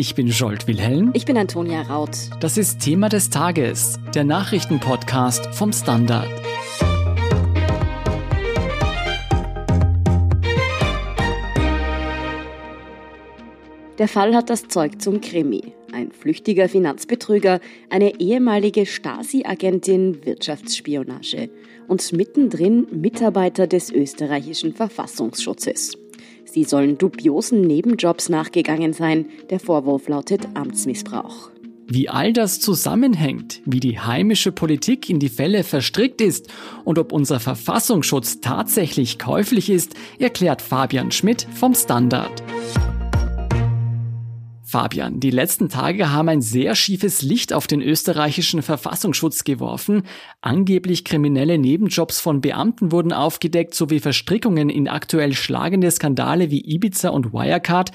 Ich bin Jolt Wilhelm. Ich bin Antonia Raut. Das ist Thema des Tages, der Nachrichtenpodcast vom Standard. Der Fall hat das Zeug zum Krimi. Ein flüchtiger Finanzbetrüger, eine ehemalige Stasi-Agentin Wirtschaftsspionage und mittendrin Mitarbeiter des österreichischen Verfassungsschutzes. Sie sollen dubiosen Nebenjobs nachgegangen sein. Der Vorwurf lautet Amtsmissbrauch. Wie all das zusammenhängt, wie die heimische Politik in die Fälle verstrickt ist und ob unser Verfassungsschutz tatsächlich käuflich ist, erklärt Fabian Schmidt vom Standard. Fabian, die letzten Tage haben ein sehr schiefes Licht auf den österreichischen Verfassungsschutz geworfen. Angeblich kriminelle Nebenjobs von Beamten wurden aufgedeckt, sowie Verstrickungen in aktuell schlagende Skandale wie Ibiza und Wirecard.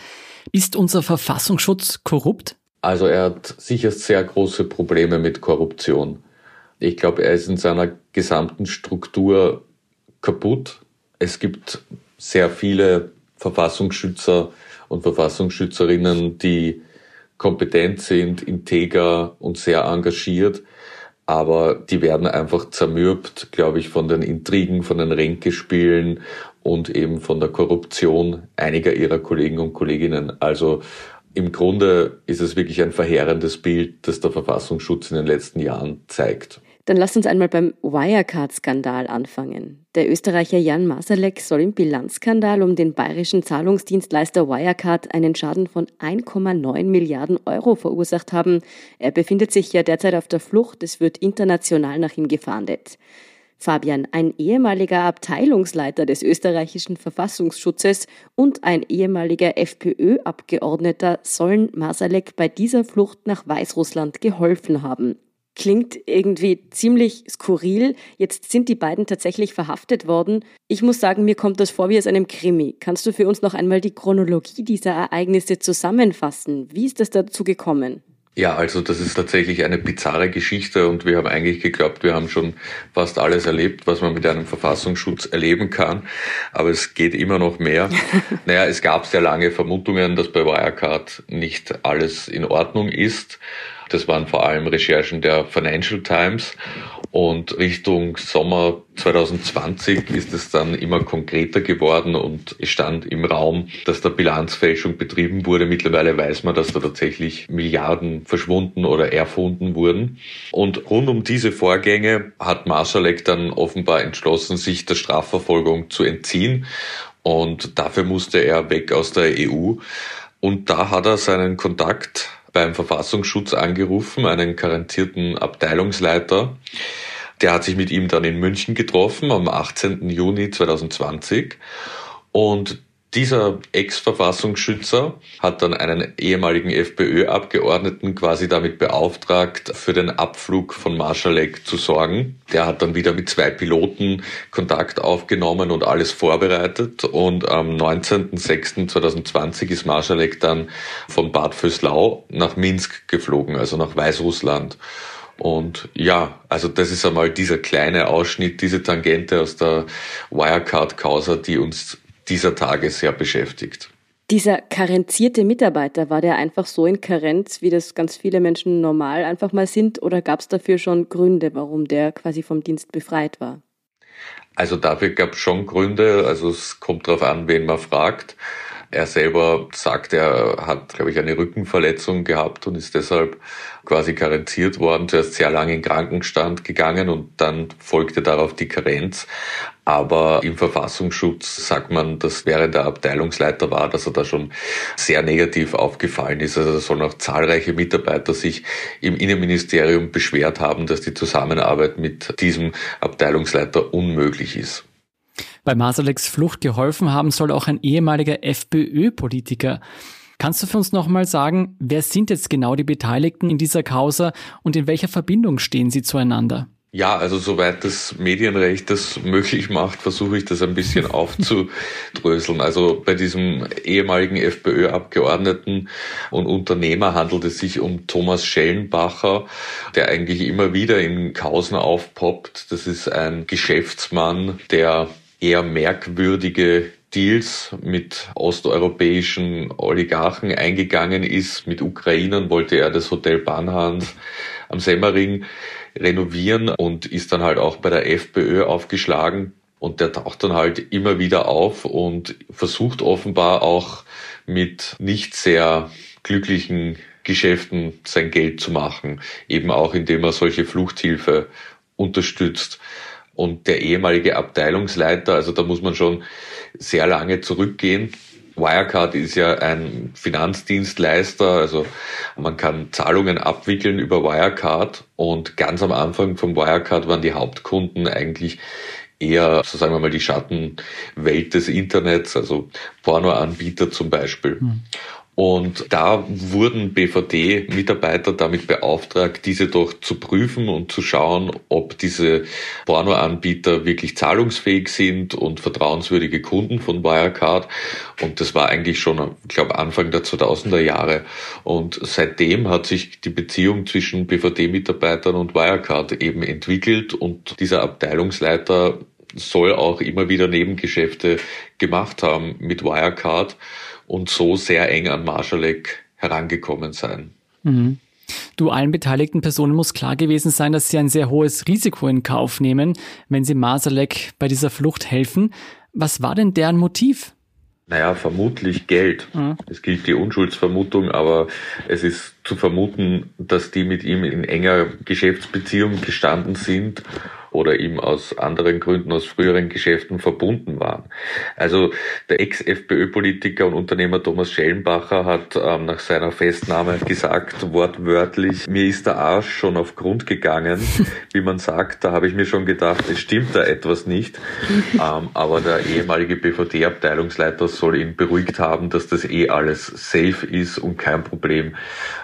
Ist unser Verfassungsschutz korrupt? Also er hat sicher sehr große Probleme mit Korruption. Ich glaube, er ist in seiner gesamten Struktur kaputt. Es gibt sehr viele Verfassungsschützer, und Verfassungsschützerinnen, die kompetent sind, integer und sehr engagiert, aber die werden einfach zermürbt, glaube ich, von den Intrigen, von den Ränkespielen und eben von der Korruption einiger ihrer Kollegen und Kolleginnen. Also im Grunde ist es wirklich ein verheerendes Bild, das der Verfassungsschutz in den letzten Jahren zeigt. Dann lasst uns einmal beim Wirecard-Skandal anfangen. Der Österreicher Jan Masalek soll im Bilanzskandal um den bayerischen Zahlungsdienstleister Wirecard einen Schaden von 1,9 Milliarden Euro verursacht haben. Er befindet sich ja derzeit auf der Flucht. Es wird international nach ihm gefahndet. Fabian, ein ehemaliger Abteilungsleiter des österreichischen Verfassungsschutzes und ein ehemaliger FPÖ-Abgeordneter sollen Masalek bei dieser Flucht nach Weißrussland geholfen haben klingt irgendwie ziemlich skurril. Jetzt sind die beiden tatsächlich verhaftet worden. Ich muss sagen, mir kommt das vor wie aus einem Krimi. Kannst du für uns noch einmal die Chronologie dieser Ereignisse zusammenfassen? Wie ist das dazu gekommen? Ja, also das ist tatsächlich eine bizarre Geschichte und wir haben eigentlich geglaubt, wir haben schon fast alles erlebt, was man mit einem Verfassungsschutz erleben kann. Aber es geht immer noch mehr. naja, es gab sehr lange Vermutungen, dass bei Wirecard nicht alles in Ordnung ist. Das waren vor allem Recherchen der Financial Times. Und Richtung Sommer 2020 ist es dann immer konkreter geworden und es stand im Raum, dass da Bilanzfälschung betrieben wurde. Mittlerweile weiß man, dass da tatsächlich Milliarden verschwunden oder erfunden wurden. Und rund um diese Vorgänge hat Marsalek dann offenbar entschlossen, sich der Strafverfolgung zu entziehen. Und dafür musste er weg aus der EU. Und da hat er seinen Kontakt beim Verfassungsschutz angerufen, einen garantierten Abteilungsleiter. Der hat sich mit ihm dann in München getroffen am 18. Juni 2020 und dieser Ex-Verfassungsschützer hat dann einen ehemaligen FPÖ-Abgeordneten quasi damit beauftragt, für den Abflug von Marschalek zu sorgen. Der hat dann wieder mit zwei Piloten Kontakt aufgenommen und alles vorbereitet. Und am 19.06.2020 ist Marschalek dann von Bad Vöslau nach Minsk geflogen, also nach Weißrussland. Und ja, also das ist einmal dieser kleine Ausschnitt, diese Tangente aus der Wirecard-Causa, die uns dieser Tage sehr beschäftigt. Dieser karenzierte Mitarbeiter, war der einfach so in Karenz, wie das ganz viele Menschen normal einfach mal sind, oder gab es dafür schon Gründe, warum der quasi vom Dienst befreit war? Also dafür gab es schon Gründe, also es kommt darauf an, wen man fragt. Er selber sagt, er hat, glaube ich, eine Rückenverletzung gehabt und ist deshalb quasi karenziert worden, zuerst sehr lange in Krankenstand gegangen und dann folgte darauf die Karenz. Aber im Verfassungsschutz sagt man, dass während der Abteilungsleiter war, dass er da schon sehr negativ aufgefallen ist. Also sollen auch zahlreiche Mitarbeiter sich im Innenministerium beschwert haben, dass die Zusammenarbeit mit diesem Abteilungsleiter unmöglich ist. Bei Masaleks Flucht geholfen haben soll auch ein ehemaliger FPÖ-Politiker. Kannst du für uns nochmal sagen, wer sind jetzt genau die Beteiligten in dieser Causa und in welcher Verbindung stehen sie zueinander? Ja, also soweit das Medienrecht das möglich macht, versuche ich das ein bisschen aufzudröseln. Also bei diesem ehemaligen FPÖ-Abgeordneten und Unternehmer handelt es sich um Thomas Schellenbacher, der eigentlich immer wieder in Kausen aufpoppt. Das ist ein Geschäftsmann, der eher merkwürdige Deals mit osteuropäischen Oligarchen eingegangen ist. Mit Ukrainern wollte er das Hotel Banhans am Semmering renovieren und ist dann halt auch bei der FPÖ aufgeschlagen. Und der taucht dann halt immer wieder auf und versucht offenbar auch mit nicht sehr glücklichen Geschäften sein Geld zu machen, eben auch indem er solche Fluchthilfe unterstützt. Und der ehemalige Abteilungsleiter, also da muss man schon sehr lange zurückgehen. Wirecard ist ja ein Finanzdienstleister, also man kann Zahlungen abwickeln über Wirecard und ganz am Anfang von Wirecard waren die Hauptkunden eigentlich eher, so sagen wir mal, die Schattenwelt des Internets, also Pornoanbieter zum Beispiel. Mhm. Und da wurden BVD-Mitarbeiter damit beauftragt, diese doch zu prüfen und zu schauen, ob diese Pornoanbieter wirklich zahlungsfähig sind und vertrauenswürdige Kunden von Wirecard. Und das war eigentlich schon, ich glaube, Anfang der 2000er Jahre. Und seitdem hat sich die Beziehung zwischen BVD-Mitarbeitern und Wirecard eben entwickelt und dieser Abteilungsleiter soll auch immer wieder Nebengeschäfte gemacht haben mit Wirecard und so sehr eng an Marschalek herangekommen sein. Mhm. Du, allen beteiligten Personen muss klar gewesen sein, dass sie ein sehr hohes Risiko in Kauf nehmen, wenn sie Masalek bei dieser Flucht helfen. Was war denn deren Motiv? Naja, vermutlich Geld. Mhm. Es gilt die Unschuldsvermutung, aber es ist zu vermuten, dass die mit ihm in enger Geschäftsbeziehung gestanden sind oder ihm aus anderen Gründen aus früheren Geschäften verbunden waren. Also der Ex-FPÖ-Politiker und Unternehmer Thomas Schellenbacher hat ähm, nach seiner Festnahme gesagt, wortwörtlich, mir ist der Arsch schon auf Grund gegangen, wie man sagt. Da habe ich mir schon gedacht, es stimmt da etwas nicht. ähm, aber der ehemalige BVD-Abteilungsleiter soll ihn beruhigt haben, dass das eh alles safe ist und kein Problem.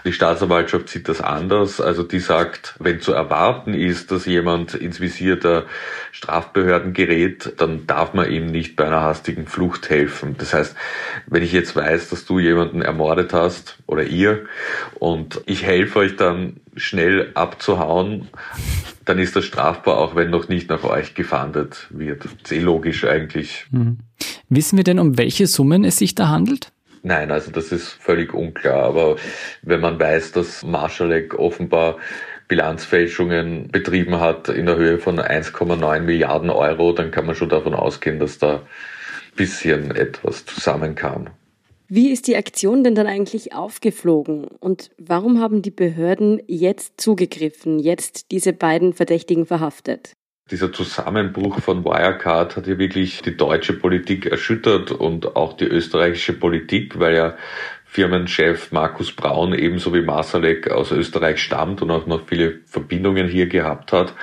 Die Staatsanwaltschaft sieht das anders. Also die sagt, wenn zu erwarten ist, dass jemand ins Visier Visier der Strafbehörden gerät, dann darf man ihm nicht bei einer hastigen Flucht helfen. Das heißt, wenn ich jetzt weiß, dass du jemanden ermordet hast oder ihr und ich helfe euch dann schnell abzuhauen, dann ist das strafbar, auch wenn noch nicht nach euch gefahndet wird. Sehr logisch eigentlich. Mhm. Wissen wir denn, um welche Summen es sich da handelt? Nein, also das ist völlig unklar. Aber wenn man weiß, dass Marschalek offenbar Bilanzfälschungen betrieben hat in der Höhe von 1,9 Milliarden Euro, dann kann man schon davon ausgehen, dass da ein bisschen etwas zusammenkam. Wie ist die Aktion denn dann eigentlich aufgeflogen und warum haben die Behörden jetzt zugegriffen, jetzt diese beiden Verdächtigen verhaftet? Dieser Zusammenbruch von Wirecard hat ja wirklich die deutsche Politik erschüttert und auch die österreichische Politik, weil ja Firmenchef Markus Braun ebenso wie Masalek aus Österreich stammt und auch noch viele Verbindungen hier gehabt hat.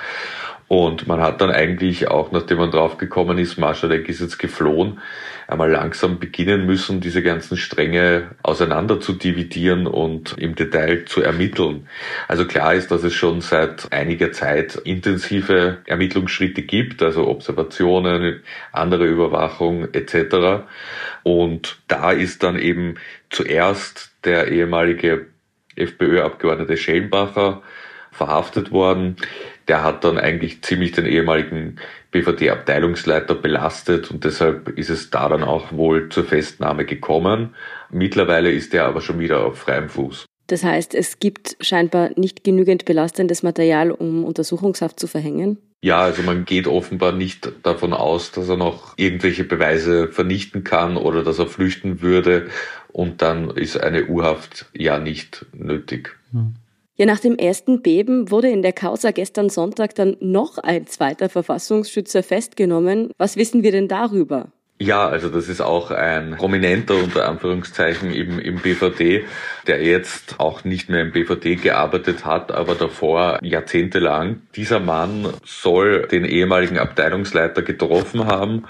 Und man hat dann eigentlich auch, nachdem man draufgekommen ist, Marschalek ist jetzt geflohen, einmal langsam beginnen müssen, diese ganzen Stränge auseinander zu dividieren und im Detail zu ermitteln. Also klar ist, dass es schon seit einiger Zeit intensive Ermittlungsschritte gibt, also Observationen, andere Überwachung etc. Und da ist dann eben zuerst der ehemalige FPÖ-Abgeordnete Schellenbacher verhaftet worden. Der hat dann eigentlich ziemlich den ehemaligen BVD-Abteilungsleiter belastet und deshalb ist es da dann auch wohl zur Festnahme gekommen. Mittlerweile ist er aber schon wieder auf freiem Fuß. Das heißt, es gibt scheinbar nicht genügend belastendes Material, um Untersuchungshaft zu verhängen? Ja, also man geht offenbar nicht davon aus, dass er noch irgendwelche Beweise vernichten kann oder dass er flüchten würde und dann ist eine Urhaft ja nicht nötig. Hm. Ja, nach dem ersten Beben wurde in der Causa gestern Sonntag dann noch ein zweiter Verfassungsschützer festgenommen. Was wissen wir denn darüber? Ja, also das ist auch ein prominenter unter Anführungszeichen im, im BVD, der jetzt auch nicht mehr im BVD gearbeitet hat, aber davor jahrzehntelang. Dieser Mann soll den ehemaligen Abteilungsleiter getroffen haben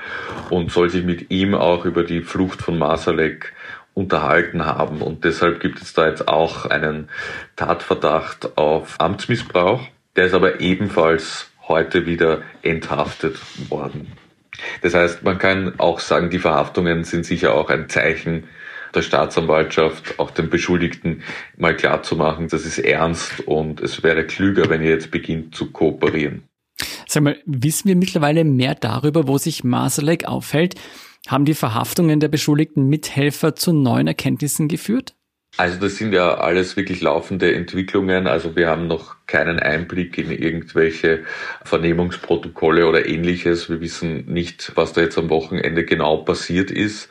und soll sich mit ihm auch über die Flucht von Masalek unterhalten haben. Und deshalb gibt es da jetzt auch einen Tatverdacht auf Amtsmissbrauch. Der ist aber ebenfalls heute wieder enthaftet worden. Das heißt, man kann auch sagen, die Verhaftungen sind sicher auch ein Zeichen der Staatsanwaltschaft, auch den Beschuldigten mal klarzumachen, das ist ernst und es wäre klüger, wenn ihr jetzt beginnt zu kooperieren. Sag mal, wissen wir mittlerweile mehr darüber, wo sich Masalek aufhält? Haben die Verhaftungen der beschuldigten Mithelfer zu neuen Erkenntnissen geführt? Also das sind ja alles wirklich laufende Entwicklungen. Also wir haben noch keinen Einblick in irgendwelche Vernehmungsprotokolle oder ähnliches. Wir wissen nicht, was da jetzt am Wochenende genau passiert ist.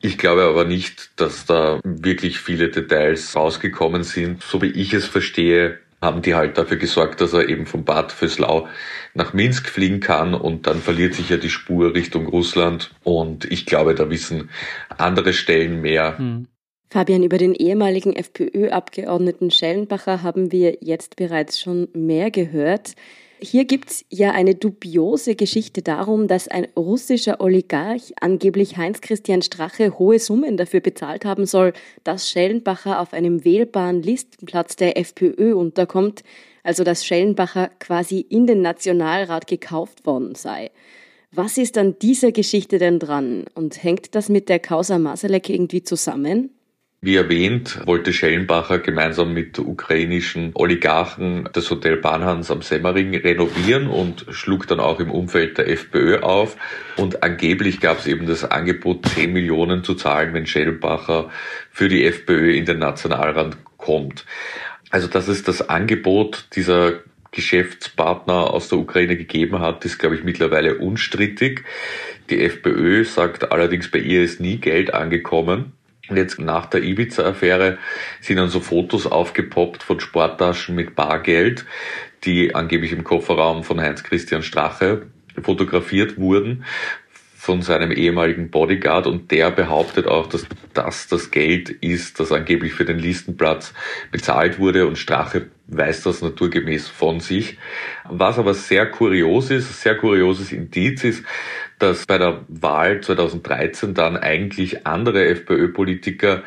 Ich glaube aber nicht, dass da wirklich viele Details rausgekommen sind. So wie ich es verstehe, haben die halt dafür gesorgt, dass er eben von Bad Vöslau nach Minsk fliegen kann und dann verliert sich ja die Spur Richtung Russland und ich glaube, da wissen andere Stellen mehr. Hm. Fabian, über den ehemaligen FPÖ-Abgeordneten Schellenbacher haben wir jetzt bereits schon mehr gehört. Hier gibt es ja eine dubiose Geschichte darum, dass ein russischer Oligarch angeblich Heinz-Christian Strache hohe Summen dafür bezahlt haben soll, dass Schellenbacher auf einem wählbaren Listenplatz der FPÖ unterkommt, also dass Schellenbacher quasi in den Nationalrat gekauft worden sei. Was ist an dieser Geschichte denn dran und hängt das mit der Causa Masalek irgendwie zusammen? Wie erwähnt, wollte Schellenbacher gemeinsam mit ukrainischen Oligarchen das Hotel Bahnhans am Semmering renovieren und schlug dann auch im Umfeld der FPÖ auf. Und angeblich gab es eben das Angebot, 10 Millionen zu zahlen, wenn Schellenbacher für die FPÖ in den Nationalrat kommt. Also dass es das Angebot dieser Geschäftspartner aus der Ukraine gegeben hat, ist, glaube ich, mittlerweile unstrittig. Die FPÖ sagt allerdings, bei ihr ist nie Geld angekommen. Und jetzt nach der Ibiza-Affäre sind dann so Fotos aufgepoppt von Sporttaschen mit Bargeld, die angeblich im Kofferraum von Heinz-Christian Strache fotografiert wurden von seinem ehemaligen Bodyguard und der behauptet auch, dass das das Geld ist, das angeblich für den Listenplatz bezahlt wurde und Strache weist das naturgemäß von sich. Was aber sehr kurios ist, sehr kurioses Indiz ist, dass bei der Wahl 2013 dann eigentlich andere FPÖ-Politiker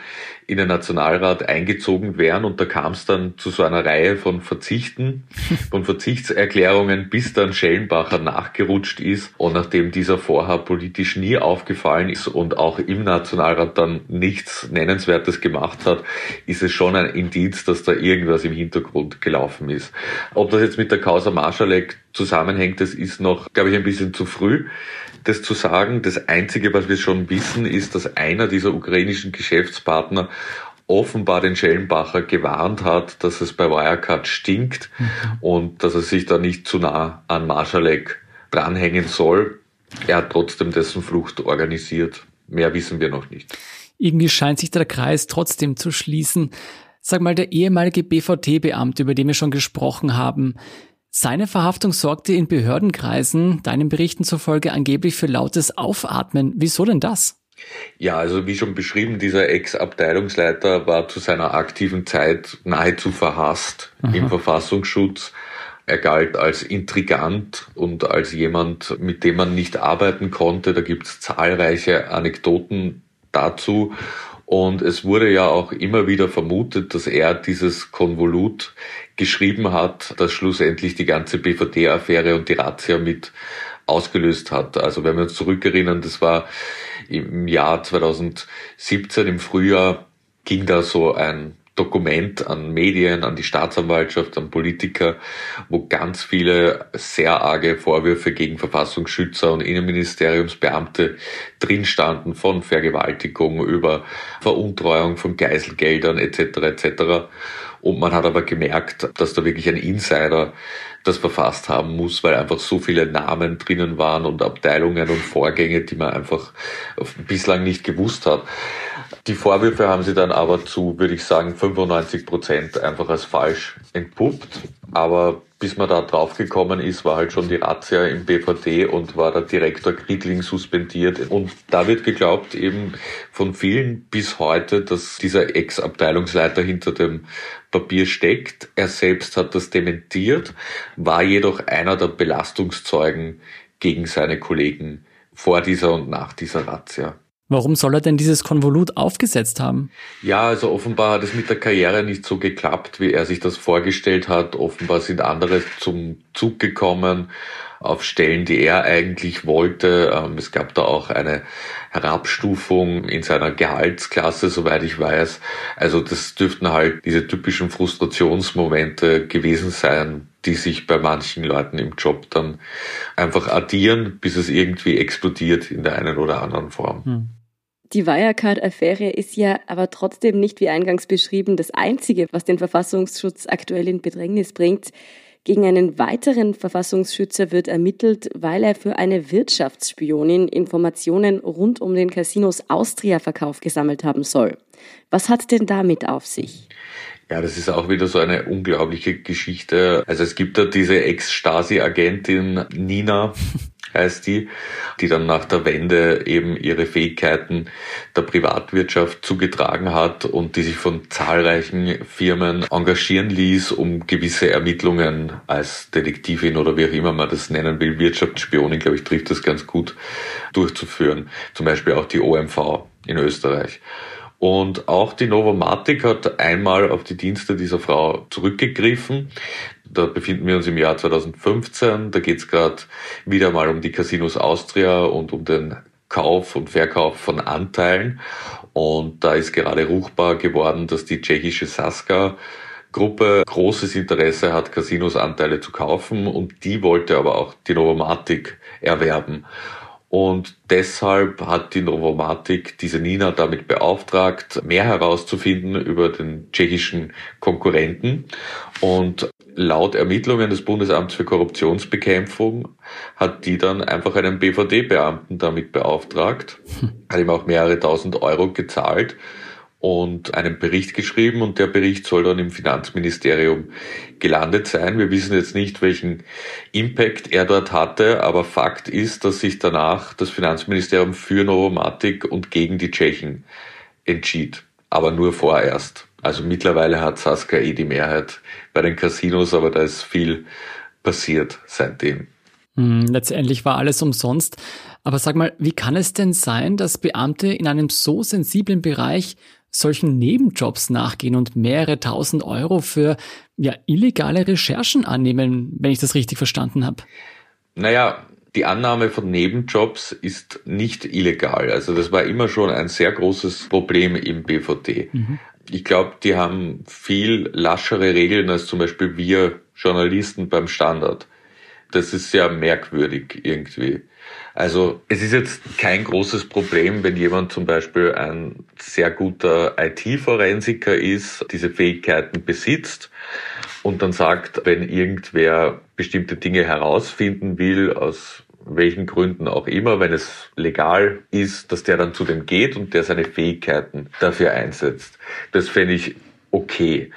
in den Nationalrat eingezogen wären und da kam es dann zu so einer Reihe von Verzichten, von Verzichtserklärungen, bis dann Schellenbacher nachgerutscht ist und nachdem dieser vorher politisch nie aufgefallen ist und auch im Nationalrat dann nichts Nennenswertes gemacht hat, ist es schon ein Indiz, dass da irgendwas im Hintergrund gelaufen ist. Ob das jetzt mit der Causa Marschalek zusammenhängt, das ist noch, glaube ich, ein bisschen zu früh das zu sagen. Das Einzige, was wir schon wissen, ist, dass einer dieser ukrainischen Geschäftspartner offenbar den Schellenbacher gewarnt hat, dass es bei Wirecard stinkt mhm. und dass er sich da nicht zu nah an Marschalek dranhängen soll. Er hat trotzdem dessen Flucht organisiert. Mehr wissen wir noch nicht. Irgendwie scheint sich der Kreis trotzdem zu schließen. Sag mal, der ehemalige BVT-Beamte, über den wir schon gesprochen haben, seine Verhaftung sorgte in Behördenkreisen, deinen Berichten zufolge, angeblich für lautes Aufatmen. Wieso denn das? Ja, also wie schon beschrieben, dieser Ex-Abteilungsleiter war zu seiner aktiven Zeit nahezu verhasst Aha. im Verfassungsschutz. Er galt als intrigant und als jemand, mit dem man nicht arbeiten konnte. Da gibt es zahlreiche Anekdoten dazu. Und es wurde ja auch immer wieder vermutet, dass er dieses Konvolut geschrieben hat, das schlussendlich die ganze BVD-Affäre und die Razzia mit ausgelöst hat. Also wenn wir uns zurückerinnern, das war im Jahr 2017 im Frühjahr ging da so ein Dokument an Medien, an die Staatsanwaltschaft, an Politiker, wo ganz viele sehr arge Vorwürfe gegen Verfassungsschützer und Innenministeriumsbeamte drin standen, von Vergewaltigung über Veruntreuung von Geiselgeldern etc. etc. Und man hat aber gemerkt, dass da wirklich ein Insider das verfasst haben muss, weil einfach so viele Namen drinnen waren und Abteilungen und Vorgänge, die man einfach bislang nicht gewusst hat. Die Vorwürfe haben sie dann aber zu, würde ich sagen, 95 Prozent einfach als falsch entpuppt. Aber bis man da draufgekommen ist, war halt schon die Razzia im BVD und war der Direktor Kriegling suspendiert. Und da wird geglaubt eben von vielen bis heute, dass dieser Ex-Abteilungsleiter hinter dem Papier steckt. Er selbst hat das dementiert, war jedoch einer der Belastungszeugen gegen seine Kollegen vor dieser und nach dieser Razzia. Warum soll er denn dieses Konvolut aufgesetzt haben? Ja, also offenbar hat es mit der Karriere nicht so geklappt, wie er sich das vorgestellt hat. Offenbar sind andere zum Zug gekommen. auf Stellen, die er eigentlich wollte. Ähm, es gab da auch eine Herabstufung in seiner Gehaltsklasse, soweit ich weiß. Also das dürften halt diese typischen Frustrationsmomente gewesen sein, die sich bei manchen Leuten im Job dann einfach addieren, bis es irgendwie explodiert in der einen oder anderen Form. Hm. Die Wirecard-Affäre ist ja aber trotzdem nicht, wie eingangs beschrieben, das Einzige, was den Verfassungsschutz aktuell in Bedrängnis bringt. Gegen einen weiteren Verfassungsschützer wird ermittelt, weil er für eine Wirtschaftsspionin Informationen rund um den Casinos Austria-Verkauf gesammelt haben soll. Was hat denn damit auf sich? Ja, das ist auch wieder so eine unglaubliche Geschichte. Also es gibt da diese Ex-Stasi-Agentin Nina, heißt die, die dann nach der Wende eben ihre Fähigkeiten der Privatwirtschaft zugetragen hat und die sich von zahlreichen Firmen engagieren ließ, um gewisse Ermittlungen als Detektivin oder wie auch immer man das nennen will, Wirtschaftsspionin, glaube ich, trifft das ganz gut durchzuführen. Zum Beispiel auch die OMV in Österreich. Und auch die Novomatic hat einmal auf die Dienste dieser Frau zurückgegriffen. Da befinden wir uns im Jahr 2015. Da geht es gerade wieder mal um die Casinos Austria und um den Kauf und Verkauf von Anteilen. Und da ist gerade ruchbar geworden, dass die tschechische Saska Gruppe großes Interesse hat, Casinos-Anteile zu kaufen und die wollte aber auch die Novomatic erwerben. Und deshalb hat die Novomatic diese Nina damit beauftragt, mehr herauszufinden über den tschechischen Konkurrenten. Und laut Ermittlungen des Bundesamts für Korruptionsbekämpfung hat die dann einfach einen BVD-Beamten damit beauftragt, hat ihm auch mehrere tausend Euro gezahlt und einen Bericht geschrieben und der Bericht soll dann im Finanzministerium gelandet sein. Wir wissen jetzt nicht, welchen Impact er dort hatte, aber Fakt ist, dass sich danach das Finanzministerium für Novomatic und gegen die Tschechen entschied. Aber nur vorerst. Also mittlerweile hat Saskia eh die Mehrheit bei den Casinos, aber da ist viel passiert seitdem. Hm, letztendlich war alles umsonst. Aber sag mal, wie kann es denn sein, dass Beamte in einem so sensiblen Bereich solchen Nebenjobs nachgehen und mehrere tausend Euro für ja, illegale Recherchen annehmen, wenn ich das richtig verstanden habe. Naja, die Annahme von Nebenjobs ist nicht illegal. Also das war immer schon ein sehr großes Problem im BVD. Mhm. Ich glaube, die haben viel laschere Regeln als zum Beispiel wir Journalisten beim Standard. Das ist sehr merkwürdig irgendwie. Also es ist jetzt kein großes Problem, wenn jemand zum Beispiel ein sehr guter IT-Forensiker ist, diese Fähigkeiten besitzt und dann sagt, wenn irgendwer bestimmte Dinge herausfinden will, aus welchen Gründen auch immer, wenn es legal ist, dass der dann zu dem geht und der seine Fähigkeiten dafür einsetzt. Das fände ich okay.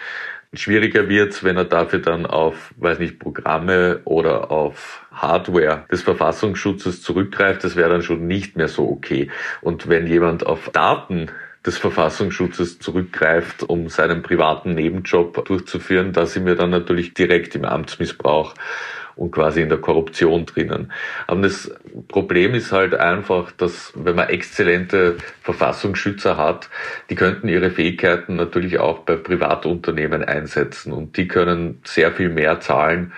Schwieriger wird's, wenn er dafür dann auf, weiß nicht, Programme oder auf Hardware des Verfassungsschutzes zurückgreift. Das wäre dann schon nicht mehr so okay. Und wenn jemand auf Daten des Verfassungsschutzes zurückgreift, um seinen privaten Nebenjob durchzuführen, da sind wir dann natürlich direkt im Amtsmissbrauch und quasi in der Korruption drinnen. Aber das Problem ist halt einfach, dass wenn man exzellente Verfassungsschützer hat, die könnten ihre Fähigkeiten natürlich auch bei Privatunternehmen einsetzen und die können sehr viel mehr zahlen,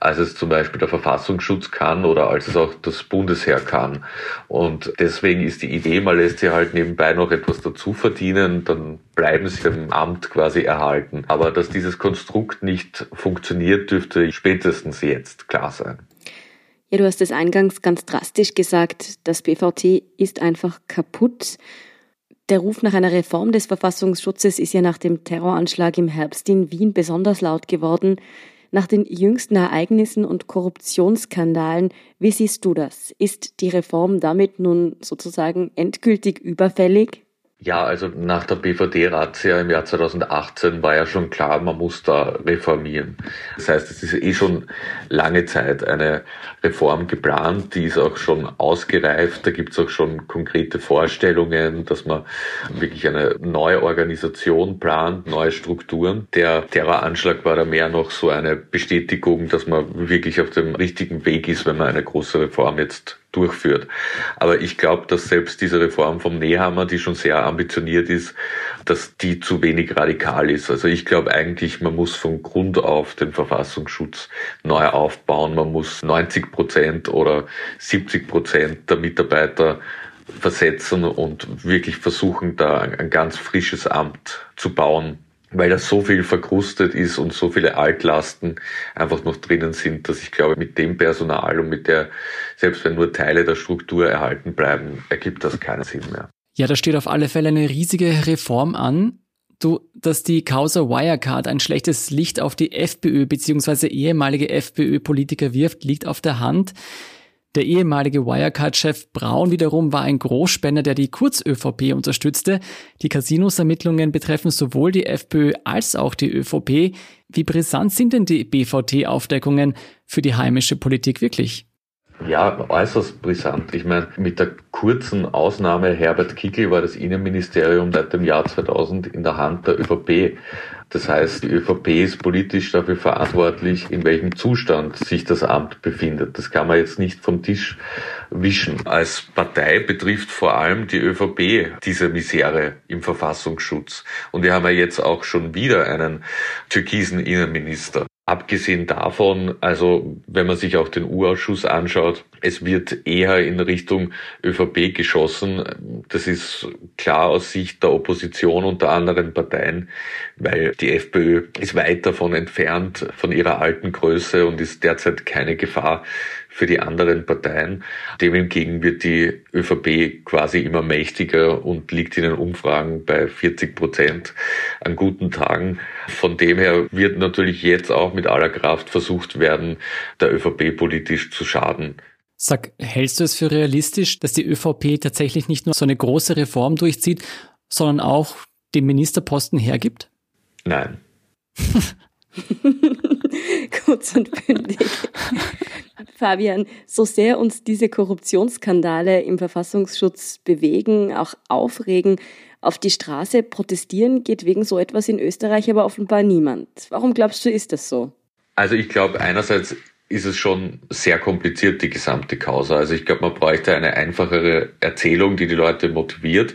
als es zum Beispiel der Verfassungsschutz kann oder als es auch das Bundesheer kann. Und deswegen ist die Idee, man lässt sie halt nebenbei noch etwas dazu verdienen, dann bleiben sie im Amt quasi erhalten. Aber dass dieses Konstrukt nicht funktioniert, dürfte spätestens jetzt klar sein. Ja, du hast es eingangs ganz drastisch gesagt, das BVT ist einfach kaputt. Der Ruf nach einer Reform des Verfassungsschutzes ist ja nach dem Terroranschlag im Herbst in Wien besonders laut geworden. Nach den jüngsten Ereignissen und Korruptionsskandalen, wie siehst du das? Ist die Reform damit nun sozusagen endgültig überfällig? Ja, also nach der BVD-Razzia im Jahr 2018 war ja schon klar, man muss da reformieren. Das heißt, es ist eh schon lange Zeit eine Reform geplant, die ist auch schon ausgereift, da gibt es auch schon konkrete Vorstellungen, dass man wirklich eine neue Organisation plant, neue Strukturen. Der Terroranschlag war da mehr noch so eine Bestätigung, dass man wirklich auf dem richtigen Weg ist, wenn man eine große Reform jetzt durchführt. Aber ich glaube, dass selbst diese Reform vom Nehammer, die schon sehr ambitioniert ist, dass die zu wenig radikal ist. Also ich glaube eigentlich, man muss von Grund auf den Verfassungsschutz neu aufbauen. Man muss 90 Prozent oder 70 Prozent der Mitarbeiter versetzen und wirklich versuchen, da ein ganz frisches Amt zu bauen weil das so viel verkrustet ist und so viele Altlasten einfach noch drinnen sind, dass ich glaube, mit dem Personal und mit der, selbst wenn nur Teile der Struktur erhalten bleiben, ergibt das keinen Sinn mehr. Ja, da steht auf alle Fälle eine riesige Reform an. Du, dass die Causa Wirecard ein schlechtes Licht auf die FPÖ bzw. ehemalige FPÖ-Politiker wirft, liegt auf der Hand. Der ehemalige Wirecard-Chef Braun wiederum war ein Großspender, der die Kurz-ÖVP unterstützte. Die Casinos-Ermittlungen betreffen sowohl die FPÖ als auch die ÖVP. Wie brisant sind denn die BVT-Aufdeckungen für die heimische Politik wirklich? Ja, äußerst brisant. Ich meine, mit der kurzen Ausnahme Herbert Kickl war das Innenministerium seit dem Jahr 2000 in der Hand der ÖVP. Das heißt, die ÖVP ist politisch dafür verantwortlich, in welchem Zustand sich das Amt befindet. Das kann man jetzt nicht vom Tisch wischen. Als Partei betrifft vor allem die ÖVP diese Misere im Verfassungsschutz. Und wir haben ja jetzt auch schon wieder einen türkisen Innenminister. Abgesehen davon, also wenn man sich auch den U-Ausschuss anschaut, es wird eher in Richtung ÖVP geschossen. Das ist klar aus Sicht der Opposition und der anderen Parteien, weil die FPÖ ist weit davon entfernt von ihrer alten Größe und ist derzeit keine Gefahr für die anderen Parteien. Dem hingegen wird die ÖVP quasi immer mächtiger und liegt in den Umfragen bei 40 Prozent an guten Tagen. Von dem her wird natürlich jetzt auch mit aller Kraft versucht werden, der ÖVP politisch zu schaden. Sag, hältst du es für realistisch, dass die ÖVP tatsächlich nicht nur so eine große Reform durchzieht, sondern auch den Ministerposten hergibt? Nein. Kurz und bündig. Fabian, so sehr uns diese Korruptionsskandale im Verfassungsschutz bewegen, auch aufregen, auf die Straße protestieren geht wegen so etwas in Österreich aber offenbar niemand. Warum glaubst du, ist das so? Also ich glaube, einerseits ist es schon sehr kompliziert, die gesamte Causa. Also ich glaube, man bräuchte eine einfachere Erzählung, die die Leute motiviert,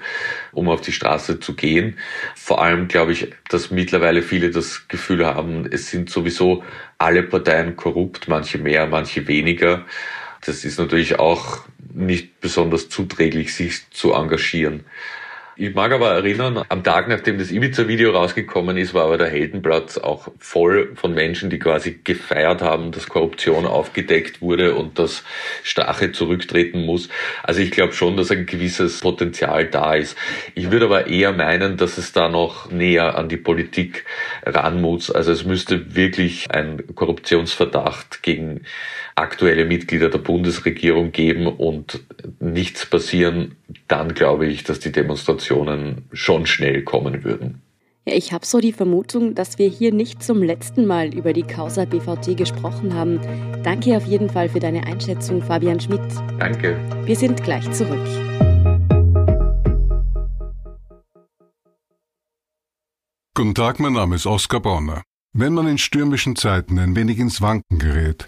um auf die Straße zu gehen. Vor allem glaube ich, dass mittlerweile viele das Gefühl haben, es sind sowieso alle Parteien korrupt, manche mehr, manche weniger. Das ist natürlich auch nicht besonders zuträglich, sich zu engagieren. Ich mag aber erinnern, am Tag, nachdem das Ibiza-Video rausgekommen ist, war aber der Heldenplatz auch voll von Menschen, die quasi gefeiert haben, dass Korruption aufgedeckt wurde und dass Strache zurücktreten muss. Also ich glaube schon, dass ein gewisses Potenzial da ist. Ich würde aber eher meinen, dass es da noch näher an die Politik ran muss. Also es müsste wirklich ein Korruptionsverdacht gegen aktuelle Mitglieder der Bundesregierung geben und nichts passieren, dann glaube ich, dass die Demonstrationen schon schnell kommen würden. Ja, ich habe so die Vermutung, dass wir hier nicht zum letzten Mal über die Causa BVT gesprochen haben. Danke auf jeden Fall für deine Einschätzung, Fabian Schmidt. Danke. Wir sind gleich zurück. Guten Tag, mein Name ist Oskar Bonner. Wenn man in stürmischen Zeiten ein wenig ins Wanken gerät,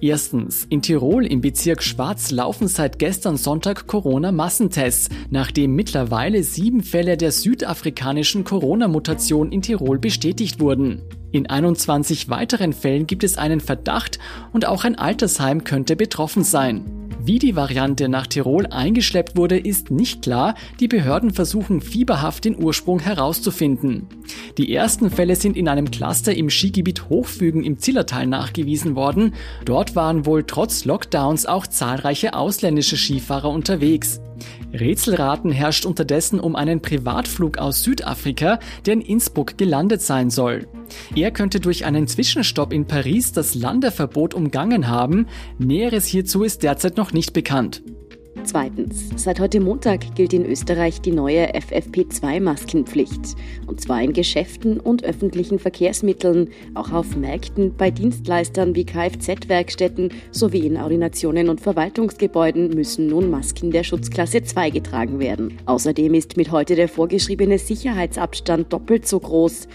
Erstens, in Tirol im Bezirk Schwarz laufen seit gestern Sonntag Corona-Massentests, nachdem mittlerweile sieben Fälle der südafrikanischen Corona-Mutation in Tirol bestätigt wurden. In 21 weiteren Fällen gibt es einen Verdacht und auch ein Altersheim könnte betroffen sein. Wie die Variante nach Tirol eingeschleppt wurde, ist nicht klar. Die Behörden versuchen fieberhaft den Ursprung herauszufinden. Die ersten Fälle sind in einem Cluster im Skigebiet Hochfügen im Zillertal nachgewiesen worden. Dort waren wohl trotz Lockdowns auch zahlreiche ausländische Skifahrer unterwegs. Rätselraten herrscht unterdessen um einen Privatflug aus Südafrika, der in Innsbruck gelandet sein soll. Er könnte durch einen Zwischenstopp in Paris das Landeverbot umgangen haben. Näheres hierzu ist derzeit noch nicht bekannt. Zweitens. Seit heute Montag gilt in Österreich die neue FFP2-Maskenpflicht. Und zwar in Geschäften und öffentlichen Verkehrsmitteln, auch auf Märkten, bei Dienstleistern wie Kfz-Werkstätten sowie in Ordinationen und Verwaltungsgebäuden müssen nun Masken der Schutzklasse 2 getragen werden. Außerdem ist mit heute der vorgeschriebene Sicherheitsabstand doppelt so groß.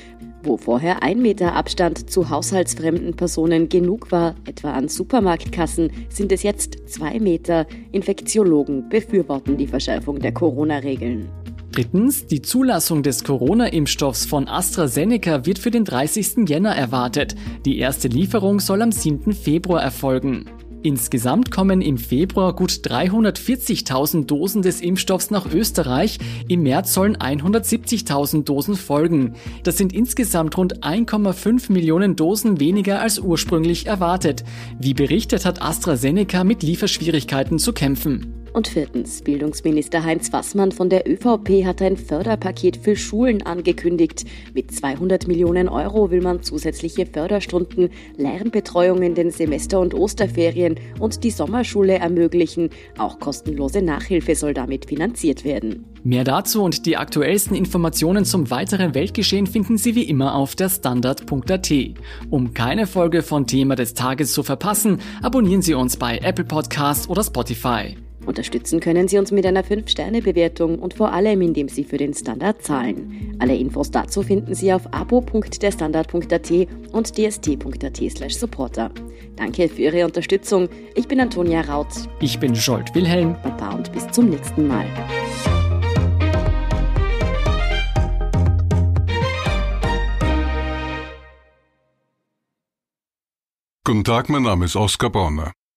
Wo vorher ein Meter Abstand zu haushaltsfremden Personen genug war, etwa an Supermarktkassen, sind es jetzt zwei Meter. Infektiologen befürworten die Verschärfung der Corona-Regeln. Drittens, die Zulassung des Corona-Impfstoffs von AstraZeneca wird für den 30. Jänner erwartet. Die erste Lieferung soll am 7. Februar erfolgen. Insgesamt kommen im Februar gut 340.000 Dosen des Impfstoffs nach Österreich. Im März sollen 170.000 Dosen folgen. Das sind insgesamt rund 1,5 Millionen Dosen weniger als ursprünglich erwartet. Wie berichtet hat AstraZeneca mit Lieferschwierigkeiten zu kämpfen. Und viertens, Bildungsminister Heinz Wassmann von der ÖVP hat ein Förderpaket für Schulen angekündigt. Mit 200 Millionen Euro will man zusätzliche Förderstunden, Lernbetreuung in den Semester- und Osterferien und die Sommerschule ermöglichen. Auch kostenlose Nachhilfe soll damit finanziert werden. Mehr dazu und die aktuellsten Informationen zum weiteren Weltgeschehen finden Sie wie immer auf der Standard.at. Um keine Folge von Thema des Tages zu verpassen, abonnieren Sie uns bei Apple Podcasts oder Spotify. Unterstützen können Sie uns mit einer 5-Sterne-Bewertung und vor allem, indem Sie für den Standard zahlen. Alle Infos dazu finden Sie auf abo.derstandard.at und dst.at supporter. Danke für Ihre Unterstützung. Ich bin Antonia Raut. Ich bin Scholt Wilhelm. Baba und bis zum nächsten Mal. Guten Tag, mein Name ist Oskar Bonner.